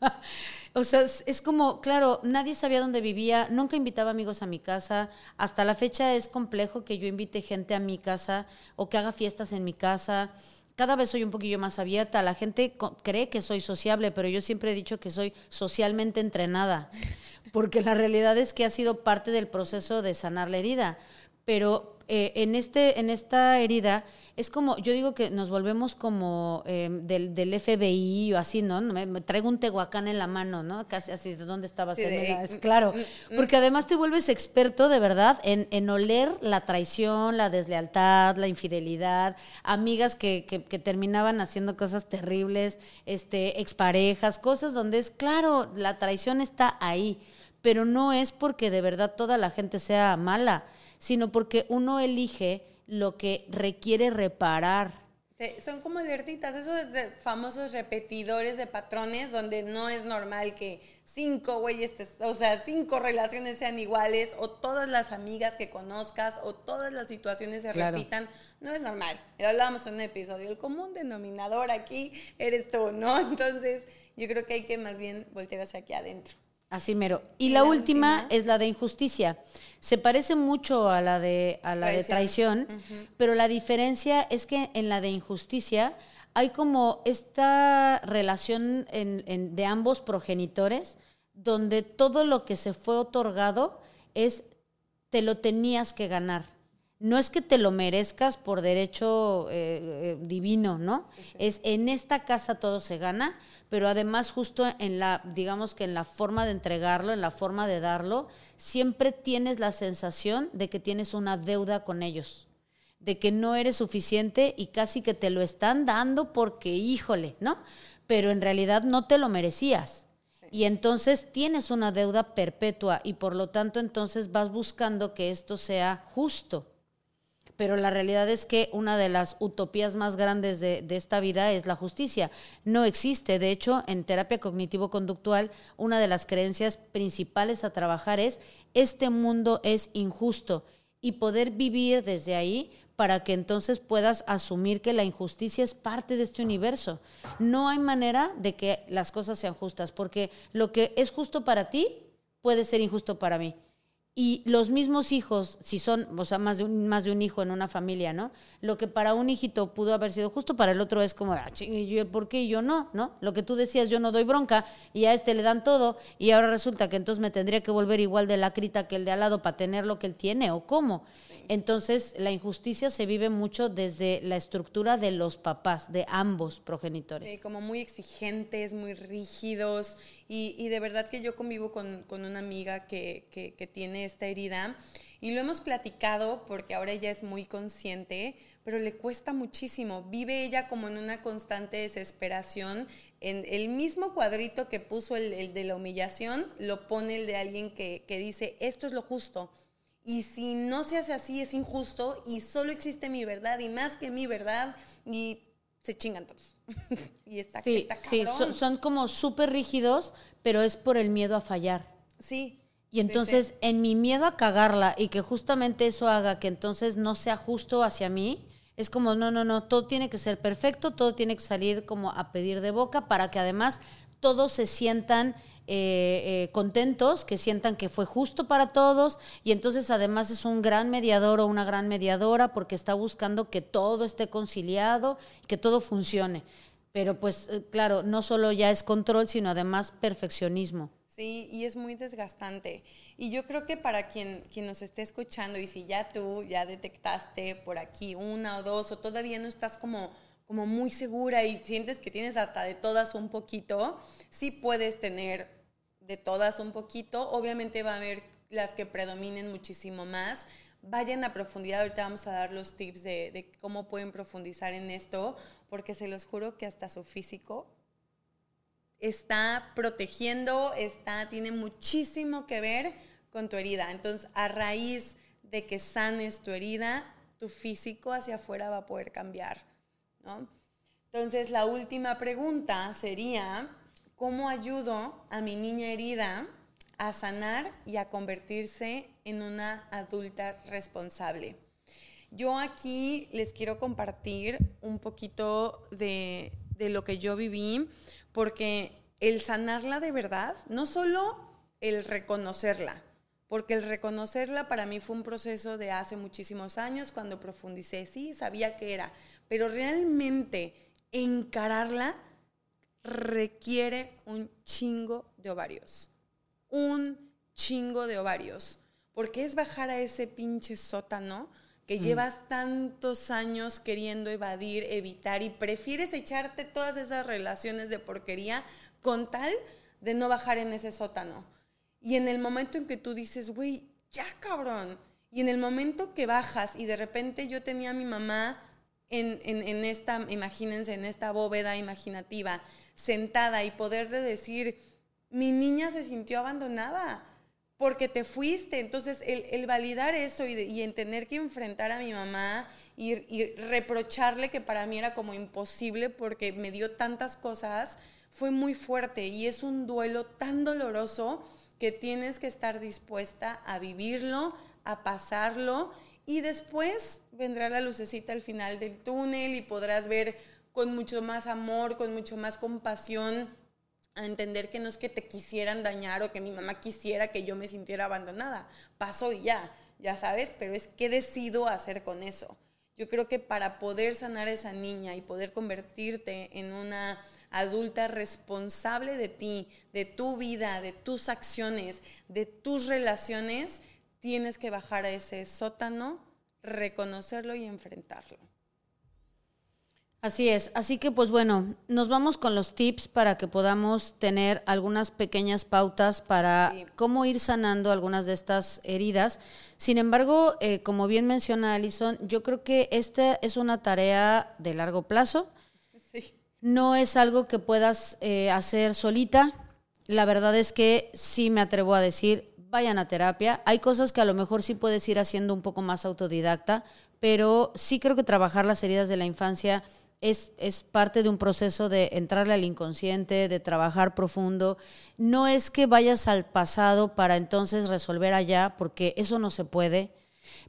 o sea, es, como, claro, nadie sabía dónde vivía, nunca invitaba amigos a mi casa. Hasta la fecha es complejo que yo invite gente a mi casa o que haga fiestas en mi casa. Cada vez soy un poquillo más abierta. La gente cree que soy sociable, pero yo siempre he dicho que soy socialmente entrenada, porque la realidad es que ha sido parte del proceso de sanar la herida. Pero eh, en, este, en esta herida es como, yo digo que nos volvemos como em, del, del, FBI o así, ¿no? Me, traigo un tehuacán en la mano, ¿no? Casi así, ¿de dónde estabas? es claro, mm, mm, mm. porque además te vuelves experto de verdad en, en, oler la traición, la deslealtad, la infidelidad, amigas que, que, que, terminaban haciendo cosas terribles, este, exparejas, cosas donde es, claro, la traición está ahí, pero no es porque de verdad toda la gente sea mala, sino porque uno elige lo que requiere reparar. Son como alertitas, esos famosos repetidores de patrones donde no es normal que cinco güeyes, o sea, cinco relaciones sean iguales o todas las amigas que conozcas o todas las situaciones se repitan. No es normal. Lo hablábamos en un episodio. El común denominador aquí eres tú, ¿no? Entonces, yo creo que hay que más bien voltear hacia aquí adentro. Así mero. Y, la, última, es la de injusticia. Se parece mucho a la de, a la traición. de traición, pero la diferencia es que en la de injusticia hay como esta relación de ambos progenitores donde todo lo que se fue otorgado es te lo tenías que ganar. No es que te lo merezcas por derecho eh, eh, divino, ¿no? Es en esta casa todo se gana pero además justo en la, digamos que en la forma de entregarlo, en la forma de darlo, siempre tienes la sensación de que tienes una deuda con ellos, de que no eres suficiente y casi que te lo están dando porque, híjole, ¿no? Pero en realidad no te lo merecías. Y entonces tienes una deuda perpetua y por lo tanto entonces vas buscando que esto sea justo pero la realidad es que una de las utopías más grandes de, esta vida es la justicia. No existe. De hecho, en terapia cognitivo-conductual, una de las creencias principales a trabajar es, este mundo es injusto y poder vivir desde ahí para que entonces puedas asumir que la injusticia es parte de este universo. No hay manera de que las cosas sean justas, porque lo que es justo para ti puede ser injusto para mí. Y los mismos hijos, si son, o sea, más de, un, más de un hijo en una familia, ¿no? Lo que para un hijito pudo haber sido justo, para el otro es como, ah, yo, ¿por qué yo no? ¿No? Lo que tú decías, yo no doy bronca y a este le dan todo y ahora resulta que entonces me tendría que volver igual de lacrita que el de al lado para tener lo que él tiene, ¿o cómo? Entonces, la injusticia se vive mucho desde la estructura de los papás, de ambos progenitores. Sí, como muy exigentes, muy rígidos. Y, de verdad que yo convivo con, una amiga que, que, tiene esta herida y lo hemos platicado porque ahora ella es muy consciente, pero le cuesta muchísimo. Vive ella como en una constante desesperación. En el mismo cuadrito que puso el, el de la humillación, lo pone el de alguien que, que dice, esto es lo justo y si no se hace así es injusto y solo existe mi verdad y más que mi verdad y se chingan todos. y está, sí, sí son, son como súper rígidos, pero es por el miedo a fallar. Sí. Y entonces, en mi miedo a cagarla y que justamente eso haga que entonces no sea justo hacia mí, es como, no, no, no, todo tiene que ser perfecto, todo tiene que salir como a pedir de boca para que además todos se sientan eh, eh, contentos, que sientan que fue justo para todos y entonces además es un gran mediador o una gran mediadora porque está buscando que todo esté conciliado, que todo funcione. Pero pues eh, claro, no solo ya es control, sino además perfeccionismo. Sí, y es muy desgastante. Y yo creo que para quien, quien nos esté escuchando y si ya tú ya detectaste por aquí una o dos o todavía no estás como, como muy segura y sientes que tienes hasta de todas un poquito, sí puedes tener de todas un poquito. Obviamente va a haber las que predominen muchísimo más. Vayan a profundidad, ahorita vamos a dar los tips de, de cómo pueden profundizar en esto, porque se los juro que hasta su físico está protegiendo, está, tiene muchísimo que ver con tu herida. Entonces, a raíz de que sanes tu herida, tu físico hacia afuera va a poder cambiar. Entonces, la última pregunta sería, ¿cómo ayudo a mi niña herida a sanar y a convertirse en una adulta responsable? Yo aquí les quiero compartir un poquito de, de lo que yo viví porque el sanarla de verdad, no solo el reconocerla, porque el reconocerla para mí fue un proceso de hace muchísimos años cuando profundicé, sí, sabía que era, pero realmente encararla requiere un chingo de ovarios, un chingo de ovarios, porque es bajar a ese pinche sótano que mm. llevas tantos años queriendo evadir, evitar y prefieres echarte todas esas relaciones de porquería con tal de no bajar en ese sótano. Y en el momento en que tú dices, güey, ya cabrón, y en el momento que bajas y de repente yo tenía a mi mamá en, esta, imagínense, en esta bóveda imaginativa, sentada y poderle decir, mi niña se sintió abandonada porque te fuiste. Entonces, el, validar eso y, en tener que enfrentar a mi mamá y, reprocharle que para mí era como imposible porque me dio tantas cosas, fue muy fuerte y es un duelo tan doloroso que tienes que estar dispuesta a vivirlo, a pasarlo y después vendrá la lucecita al final del túnel y podrás ver con mucho más amor, con mucho más compasión a entender que no es que te quisieran dañar o que mi mamá quisiera que yo me sintiera abandonada. Pasó y ya, ya sabes, pero es qué decido hacer con eso. Yo creo que para poder sanar a esa niña y poder convertirte en una adulta responsable de ti, de tu vida, de tus acciones, de tus relaciones, tienes que bajar a ese sótano, reconocerlo y enfrentarlo. Así es, así que pues bueno, nos vamos con los tips para que podamos tener algunas pequeñas pautas para cómo ir sanando algunas de estas heridas. Sin embargo, eh, como bien menciona Alison, yo creo que esta es una tarea de largo plazo. No es algo que puedas eh, hacer solita. La verdad es que sí me atrevo a decir, vayan a terapia. Hay cosas que a lo mejor sí puedes ir haciendo un poco más autodidacta, pero sí creo que trabajar las heridas de la infancia es, parte de un proceso de entrarle al inconsciente, de trabajar profundo. No es que vayas al pasado para entonces resolver allá, porque eso no se puede,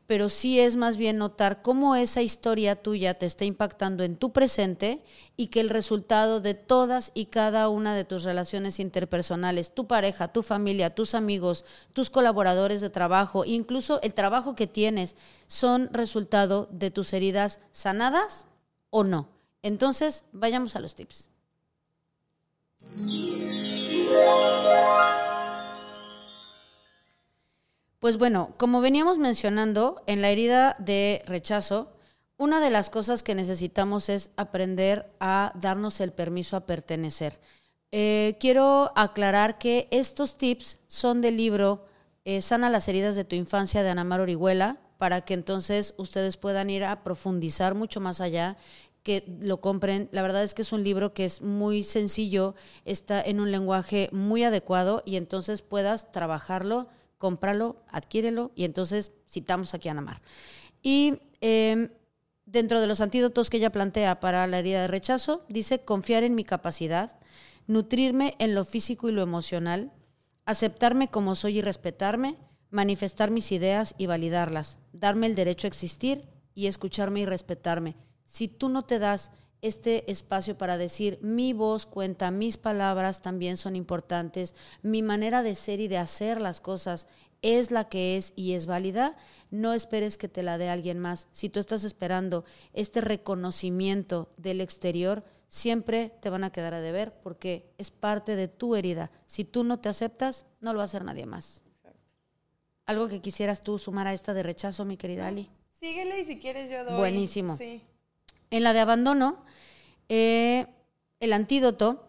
pero sí es más bien notar cómo esa historia tuya te está impactando en tu presente y que el resultado de todas y cada una de tus relaciones interpersonales, tu pareja, tu familia, tus amigos, tus colaboradores de trabajo, incluso el trabajo que tienes, son resultado de tus heridas sanadas o no. Entonces, vayamos a los tips. Pues bueno, como veníamos mencionando, en la herida de rechazo, una de las cosas que necesitamos es aprender a darnos el permiso a pertenecer. Eh, quiero aclarar que estos tips son del libro eh, Sana las heridas de tu infancia de Anamar Orihuela, para que entonces ustedes puedan ir a profundizar mucho más allá que lo compren. La verdad es que es un libro que es muy sencillo, está en un lenguaje muy adecuado y entonces puedas trabajarlo, cómpralo, adquírelo y entonces citamos aquí a Namar. Y em, dentro de los antídotos que ella plantea para la herida de rechazo, dice confiar en mi capacidad, nutrirme en lo físico y lo emocional, aceptarme como soy y respetarme, manifestar mis ideas y validarlas, darme el derecho a existir y escucharme y respetarme. Si tú no te das este espacio para decir mi voz cuenta, mis palabras también son importantes, mi manera de ser y de hacer las cosas es la que es y es válida, no esperes que te la dé alguien más. Si tú estás esperando este reconocimiento del exterior, siempre te van a quedar a deber porque es parte de tu herida. Si tú no te aceptas, no lo va a hacer nadie más. ¿Algo que quisieras tú sumar a esta de rechazo, mi querida Ali? Síguele y si quieres yo doy. Buenísimo. En la de abandono, eh, el antídoto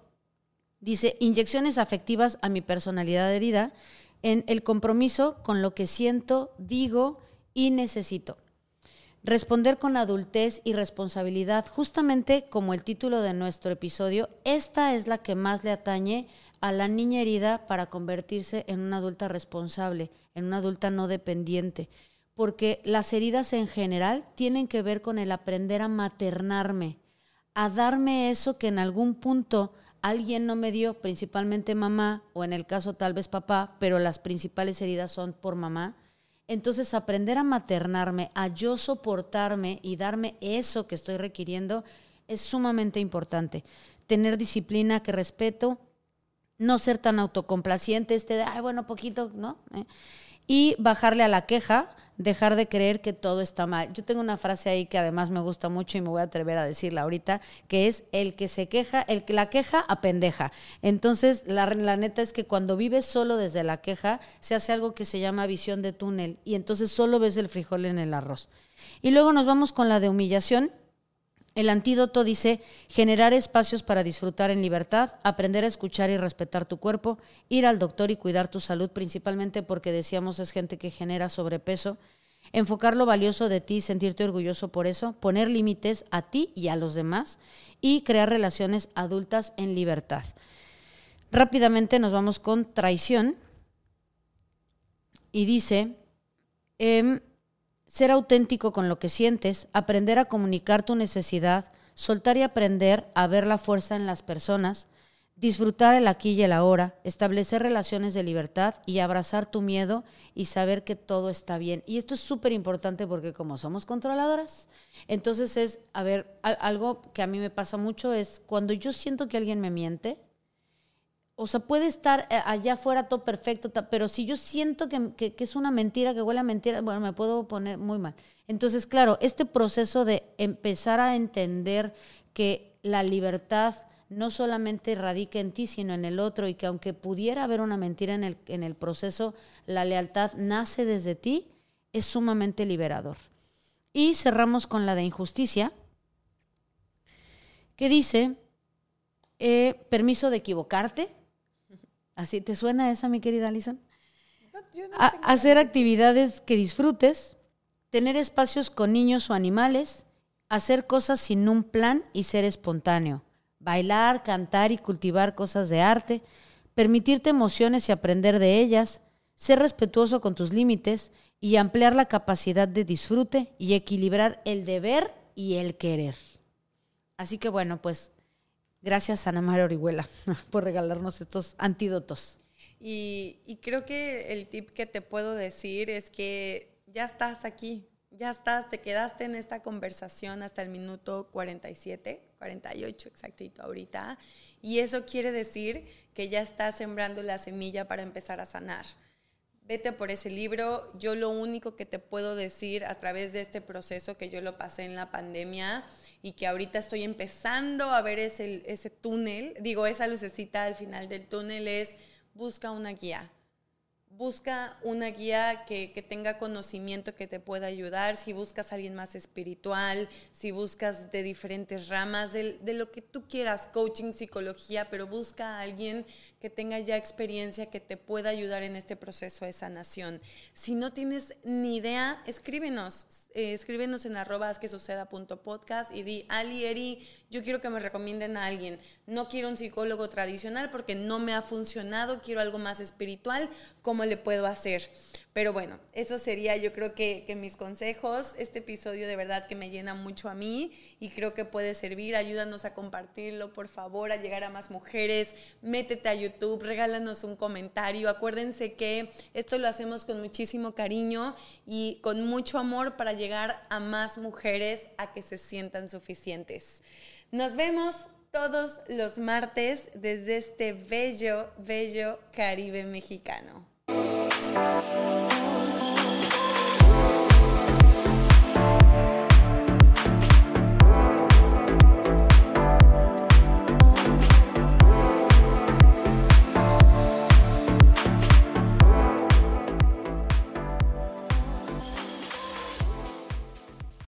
dice inyecciones afectivas a mi personalidad herida en el compromiso con lo que siento, digo y necesito. Responder con adultez y responsabilidad, justamente como el título de nuestro episodio, esta es la que más le atañe a la niña herida para convertirse en una adulta responsable, en una adulta no dependiente, porque las heridas en general tienen que ver con el aprender a maternarme, a darme eso que en algún punto alguien no me dio, principalmente mamá, o en el caso tal vez papá, pero las principales heridas son por mamá entonces, aprender a maternarme, a yo soportarme y darme eso que estoy requiriendo es sumamente importante. Tener disciplina que respeto, no ser tan autocomplaciente, este de, ay, bueno, poquito, ¿no? ¿Eh? Y bajarle a la queja, dejar de creer que todo está mal. Yo tengo una frase ahí que además me gusta mucho y me voy a atrever a decirla ahorita, que es el que se queja, el que la queja apendeja. Entonces, la, la neta es que cuando vives solo desde la queja, se hace algo que se llama visión de túnel y entonces solo ves el frijol en el arroz. Y luego nos vamos con la de humillación el antídoto dice generar espacios para disfrutar en libertad, aprender a escuchar y respetar tu cuerpo, ir al doctor y cuidar tu salud, principalmente porque decíamos es gente que genera sobrepeso, enfocar lo valioso de ti, sentirte orgulloso por eso, poner límites a ti y a los demás y crear relaciones adultas en libertad. Rápidamente nos vamos con traición y dice, em, ser auténtico con lo que sientes, aprender a comunicar tu necesidad, soltar y aprender a ver la fuerza en las personas, disfrutar el aquí y el ahora, establecer relaciones de libertad y abrazar tu miedo y saber que todo está bien. Y esto es súper importante porque como somos controladoras, entonces es, a ver, algo que a mí me pasa mucho es cuando yo siento que alguien me miente, o sea, puede estar eh, allá afuera todo perfecto, pero si yo siento que, es una mentira, que huele a mentira, bueno, me puedo poner muy mal. Entonces, claro, este proceso de empezar a entender que la libertad no solamente radica en ti, sino en el otro, y que aunque pudiera haber una mentira en el, en el proceso, la lealtad nace desde ti, es sumamente liberador. Y cerramos con la de injusticia, que dice, eh, permiso de equivocarte, ¿Así te suena esa, mi querida Alison? hacer actividades que disfrutes, tener espacios con niños o animales, hacer cosas sin un plan y ser espontáneo, bailar, cantar y cultivar cosas de arte, permitirte emociones y aprender de ellas, ser respetuoso con tus límites y ampliar la capacidad de disfrute y equilibrar el deber y el querer. Así que bueno, pues Gracias, Ana María Orihuela, por regalarnos estos antídotos. Y, creo que el tip que te puedo decir es que ya estás aquí, ya estás, te quedaste en esta conversación hasta el minuto 47, 48 exactito ahorita. Y eso quiere decir que ya estás sembrando la semilla para empezar a sanar. Vete por ese libro. Yo lo único que te puedo decir a través de este proceso que yo lo pasé en la pandemia y que ahorita estoy empezando a ver ese, ese túnel, digo, esa lucecita al final del túnel es busca una guía busca una guía que, tenga conocimiento que te pueda ayudar, si buscas a alguien más espiritual, si buscas de diferentes ramas, de, de, lo que tú quieras, coaching, psicología, pero busca a alguien que tenga ya experiencia, que te pueda ayudar en este proceso de sanación. Si no tienes ni idea, escríbenos, eh, escríbenos en arroba que suceda podcast y di, Ali, Eri, yo quiero que me recomienden a alguien. No quiero un psicólogo tradicional porque no me ha funcionado, quiero algo más espiritual, como le puedo hacer. Pero bueno, eso sería yo creo que, mis consejos. Este episodio de verdad que me llena mucho a mí y creo que puede servir. Ayúdanos a compartirlo, por favor, a llegar a más mujeres. Métete a YouTube, regálanos un comentario. Acuérdense que esto lo hacemos con muchísimo cariño y con mucho amor para llegar a más mujeres a que se sientan suficientes. Nos vemos todos los martes desde este bello, bello Caribe mexicano.